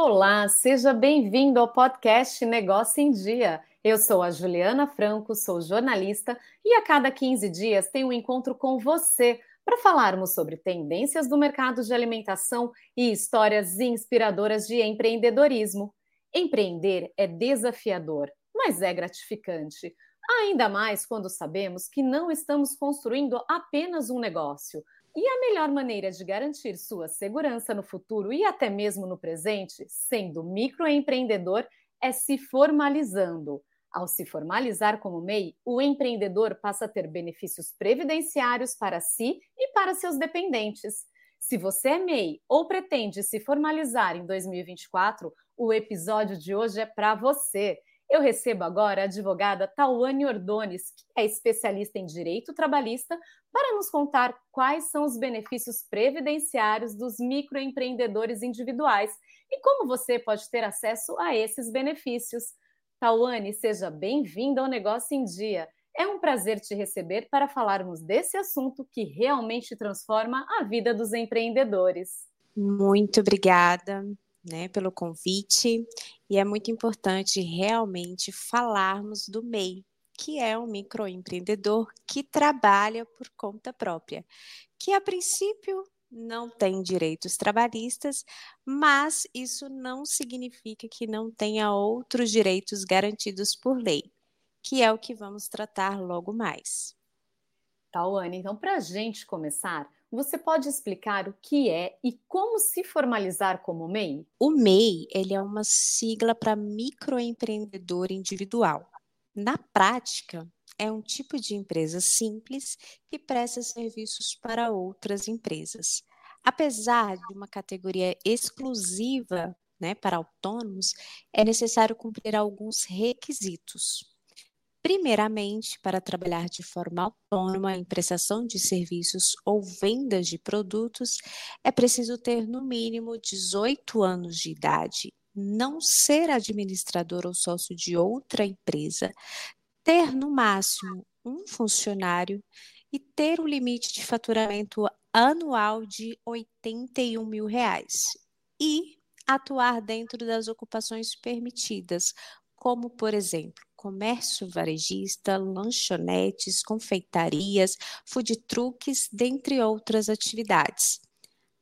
Olá, seja bem-vindo ao podcast Negócio em Dia. Eu sou a Juliana Franco, sou jornalista e a cada 15 dias tenho um encontro com você para falarmos sobre tendências do mercado de alimentação e histórias inspiradoras de empreendedorismo. Empreender é desafiador, mas é gratificante. Ainda mais quando sabemos que não estamos construindo apenas um negócio. E a melhor maneira de garantir sua segurança no futuro e até mesmo no presente, sendo microempreendedor, é se formalizando. Ao se formalizar como MEI, o empreendedor passa a ter benefícios previdenciários para si e para seus dependentes. Se você é MEI ou pretende se formalizar em 2024, o episódio de hoje é para você. Eu recebo agora a advogada Tawane Ordones, que é especialista em direito trabalhista, para nos contar quais são os benefícios previdenciários dos microempreendedores individuais e como você pode ter acesso a esses benefícios. Tawane, seja bem-vinda ao Negócio em Dia. É um prazer te receber para falarmos desse assunto que realmente transforma a vida dos empreendedores. Muito obrigada. Né, pelo convite, e é muito importante realmente falarmos do MEI, que é um microempreendedor que trabalha por conta própria, que a princípio não tem direitos trabalhistas, mas isso não significa que não tenha outros direitos garantidos por lei, que é o que vamos tratar logo mais. Tawane, então, para a gente começar, você pode explicar o que é e como se formalizar como MEI? O MEI ele é uma sigla para microempreendedor individual. Na prática, é um tipo de empresa simples que presta serviços para outras empresas. Apesar de uma categoria exclusiva né, para autônomos, é necessário cumprir alguns requisitos. Primeiramente, para trabalhar de forma autônoma em prestação de serviços ou vendas de produtos, é preciso ter no mínimo 18 anos de idade, não ser administrador ou sócio de outra empresa, ter no máximo um funcionário e ter o limite de faturamento anual de 81 mil reais e atuar dentro das ocupações permitidas, como, por exemplo, comércio varejista, lanchonetes, confeitarias, food trucks, dentre outras atividades.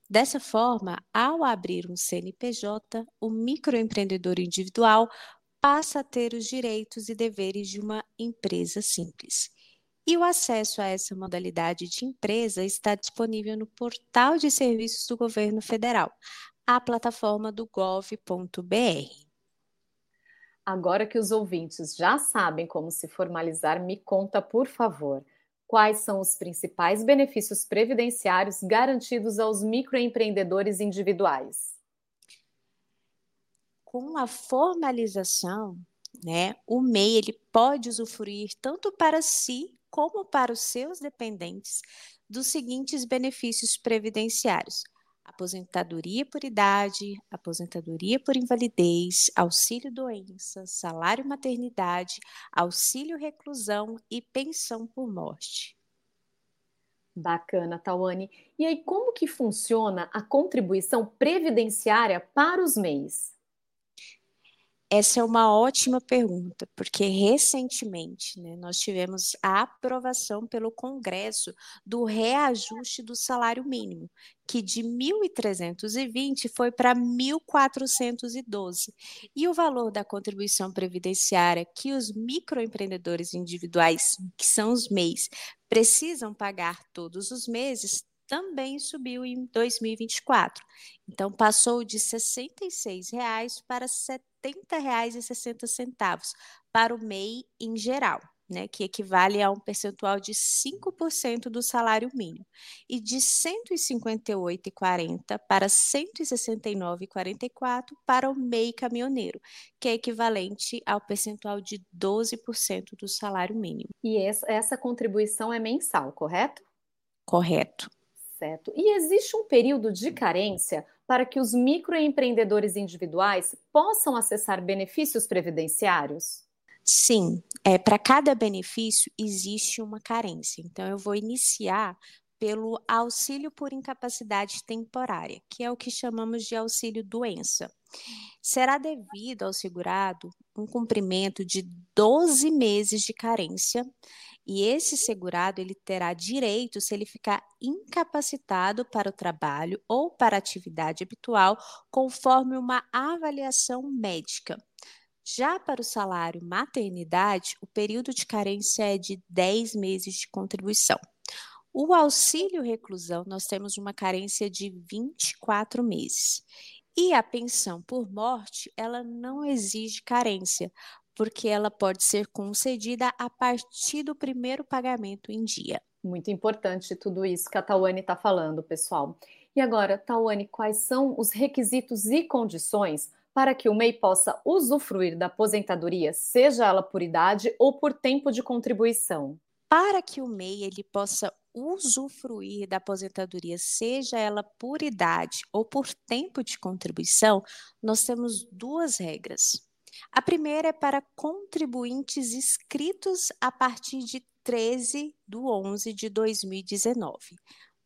Dessa forma, ao abrir um CNPJ, o microempreendedor individual passa a ter os direitos e deveres de uma empresa simples. E o acesso a essa modalidade de empresa está disponível no portal de serviços do governo federal, a plataforma do gov.br. Agora que os ouvintes já sabem como se formalizar, me conta, por favor, quais são os principais benefícios previdenciários garantidos aos microempreendedores individuais? com a formalização, né, o MEI ele pode usufruir tanto para si como para os seus dependentes dos seguintes benefícios previdenciários: aposentadoria por idade, aposentadoria por invalidez, auxílio doença, salário maternidade, auxílio reclusão e pensão por morte. Bacana, Tawane. E aí, como que funciona a contribuição previdenciária para os MEIs? Essa é uma ótima pergunta, porque recentemente né, nós tivemos a aprovação pelo Congresso do reajuste do salário mínimo, que de 1.320 foi para 1.412. E o valor da contribuição previdenciária que os microempreendedores individuais, que são os MEIs, precisam pagar todos os meses, também subiu em 2024. Então, passou de R$ 66,00 para R$ 70,60 para o MEI em geral. Né, que equivale a um percentual de 5% do salário mínimo, e de R$ 158,40 para R$ 169,44 para o MEI caminhoneiro, que é equivalente ao percentual de 12% do salário mínimo. E essa, essa contribuição é mensal, correto? Correto. Certo. E existe um período de carência para que os microempreendedores individuais possam acessar benefícios previdenciários? Sim, é, para cada benefício existe uma carência. Então, eu vou iniciar pelo auxílio por incapacidade temporária, que é o que chamamos de auxílio doença. Será devido ao segurado um cumprimento de 12 meses de carência e esse segurado ele terá direito se ele ficar incapacitado para o trabalho ou para a atividade habitual, conforme uma avaliação médica. Já para o salário maternidade, o período de carência é de 10 meses de contribuição. O auxílio reclusão, nós temos uma carência de 24 meses. E a pensão por morte, ela não exige carência, porque ela pode ser concedida a partir do primeiro pagamento em dia. Muito importante tudo isso que a Tawane está falando, pessoal. E agora, Tawane, quais são os requisitos e condições para que o MEI possa usufruir da aposentadoria, seja ela por idade ou por tempo de contribuição? Para que o MEI ele possa usufruir da aposentadoria, seja ela por idade ou por tempo de contribuição, nós temos duas regras. A primeira é para contribuintes inscritos a partir de 13 de 11 de 2019.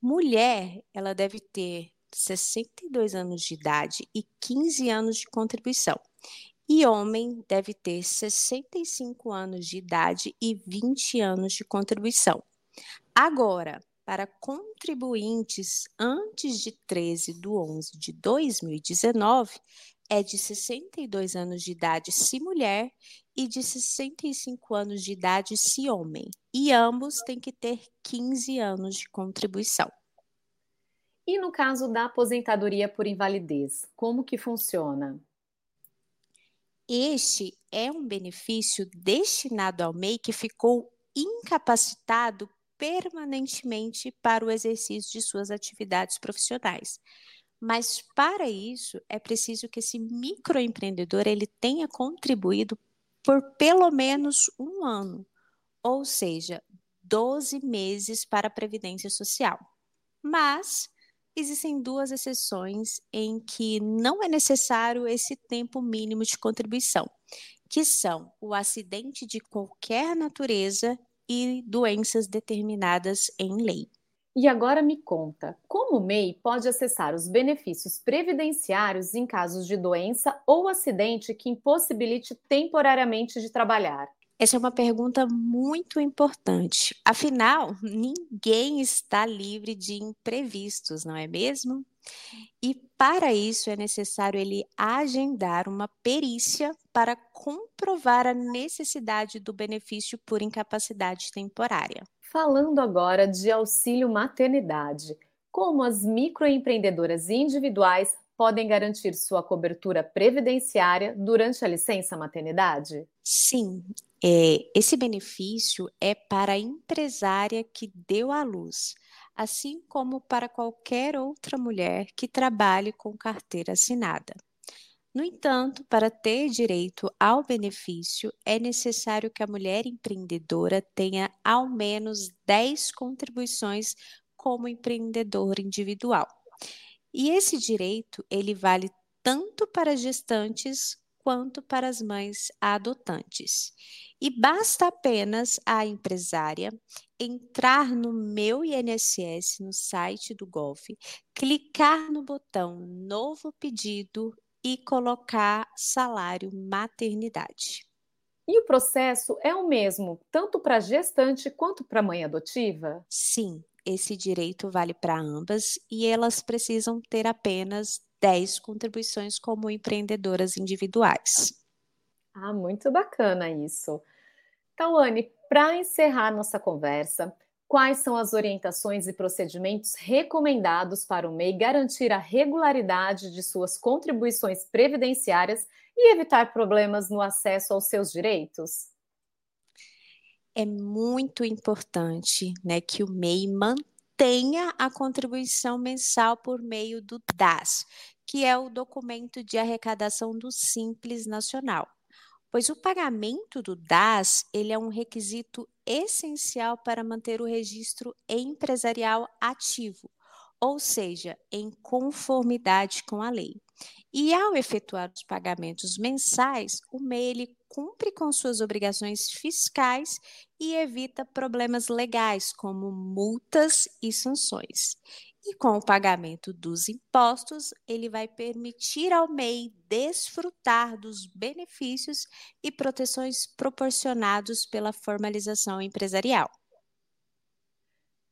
Mulher, ela deve ter 62 anos de idade e 15 anos de contribuição. E homem deve ter 65 anos de idade e 20 anos de contribuição. Agora, para contribuintes antes de 13 de 11 de 2019, é de 62 anos de idade se mulher e de 65 anos de idade se homem, e ambos têm que ter 15 anos de contribuição. E no caso da aposentadoria por invalidez, como que funciona? Este é um benefício destinado ao MEI que ficou incapacitado permanentemente para o exercício de suas atividades profissionais. Mas para isso é preciso que esse microempreendedor ele tenha contribuído por pelo menos um ano, ou seja, 12 meses para a Previdência Social. Mas existem duas exceções em que não é necessário esse tempo mínimo de contribuição, que são o acidente de qualquer natureza e doenças determinadas em lei. E agora me conta, como o MEI pode acessar os benefícios previdenciários em casos de doença ou acidente que impossibilite temporariamente de trabalhar? Essa é uma pergunta muito importante. Afinal, ninguém está livre de imprevistos, não é mesmo? E para isso é necessário ele agendar uma perícia para comprovar a necessidade do benefício por incapacidade temporária. Falando agora de auxílio maternidade, como as microempreendedoras individuais podem garantir sua cobertura previdenciária durante a licença maternidade? Sim, é, esse benefício é para a empresária que deu à luz, assim como para qualquer outra mulher que trabalhe com carteira assinada. No entanto, para ter direito ao benefício, é necessário que a mulher empreendedora tenha ao menos 10 contribuições como empreendedor individual. E esse direito, ele vale tanto para gestantes quanto para as mães adotantes. E basta apenas a empresária entrar no meu INSS no site do Golf, clicar no botão Novo Pedido e colocar salário maternidade. E o processo é o mesmo, tanto para gestante quanto para mãe adotiva? Sim, esse direito vale para ambas e elas precisam ter apenas 10 contribuições como empreendedoras individuais. Ah, muito bacana isso. Tawane, para encerrar nossa conversa, quais são as orientações e procedimentos recomendados para o MEI garantir a regularidade de suas contribuições previdenciárias e evitar problemas no acesso aos seus direitos? É muito importante né, que o MEI mantenha a contribuição mensal por meio do DAS, que é o documento de arrecadação do Simples Nacional pois o pagamento do DAS ele é um requisito essencial para manter o registro empresarial ativo, ou seja, em conformidade com a lei. E ao efetuar os pagamentos mensais, o MEI cumpre com suas obrigações fiscais e evita problemas legais, como multas e sanções. E com o pagamento dos impostos, ele vai permitir ao MEI desfrutar dos benefícios e proteções proporcionados pela formalização empresarial.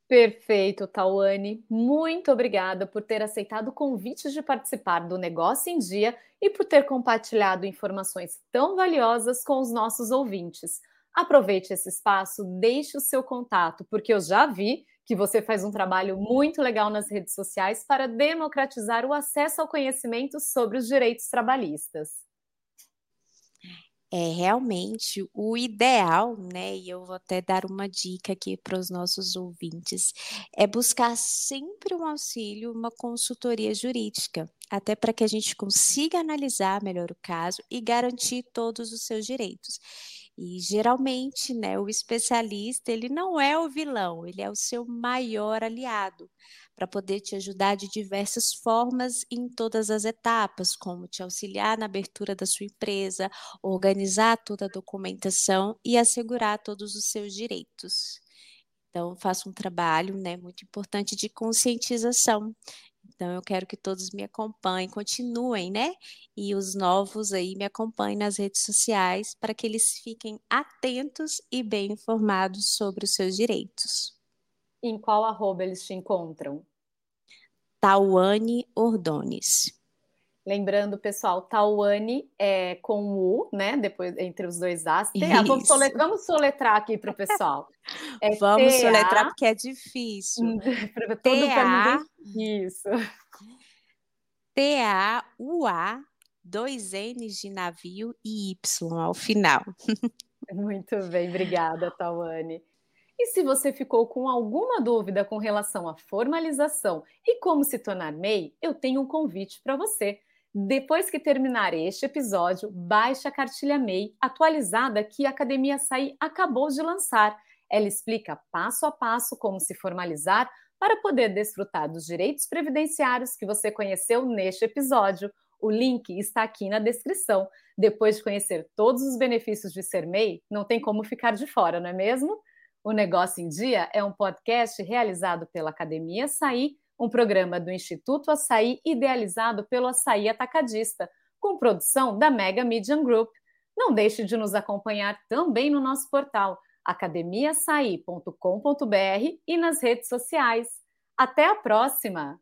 Perfeito, Tawane. Muito obrigada por ter aceitado o convite de participar do Negócio em Dia e por ter compartilhado informações tão valiosas com os nossos ouvintes. Aproveite esse espaço, deixe o seu contato, porque eu já vi que você faz um trabalho muito legal nas redes sociais para democratizar o acesso ao conhecimento sobre os direitos trabalhistas é realmente o ideal, né? E eu vou até dar uma dica aqui para os nossos ouvintes, é buscar sempre um auxílio, uma consultoria jurídica, até para que a gente consiga analisar melhor o caso e garantir todos os seus direitos. E geralmente, né, o especialista, ele não é o vilão, ele é o seu maior aliado para poder te ajudar de diversas formas em todas as etapas, como te auxiliar na abertura da sua empresa, organizar toda a documentação e assegurar todos os seus direitos. Então, faço um trabalho né, muito importante de conscientização. Então, eu quero que todos me acompanhem, continuem, né? E os novos aí me acompanhem nas redes sociais para que eles fiquem atentos e bem informados sobre os seus direitos. Em qual arroba eles te encontram? Tauane Ordones. Lembrando, pessoal, Tauane é com U, né? Depois entre os dois As. Vamos, soletrar, vamos soletrar aqui para o pessoal. É vamos soletrar porque é difícil. para todo para Isso. T-A-U-A, dois N's de navio e Y ao final. Muito bem, obrigada, Tawane. E se você ficou com alguma dúvida com relação à formalização e como se tornar MEI, eu tenho um convite para você. Depois que terminar este episódio, baixe a cartilha MEI atualizada que a Academia Saí acabou de lançar. Ela explica passo a passo como se formalizar para poder desfrutar dos direitos previdenciários que você conheceu neste episódio. O link está aqui na descrição. Depois de conhecer todos os benefícios de ser MEI, não tem como ficar de fora, não é mesmo? O Negócio em Dia é um podcast realizado pela Academia Açaí, um programa do Instituto Açaí idealizado pelo Açaí Atacadista, com produção da Mega Media Group. Não deixe de nos acompanhar também no nosso portal academiaçaí.com.br e nas redes sociais. Até a próxima!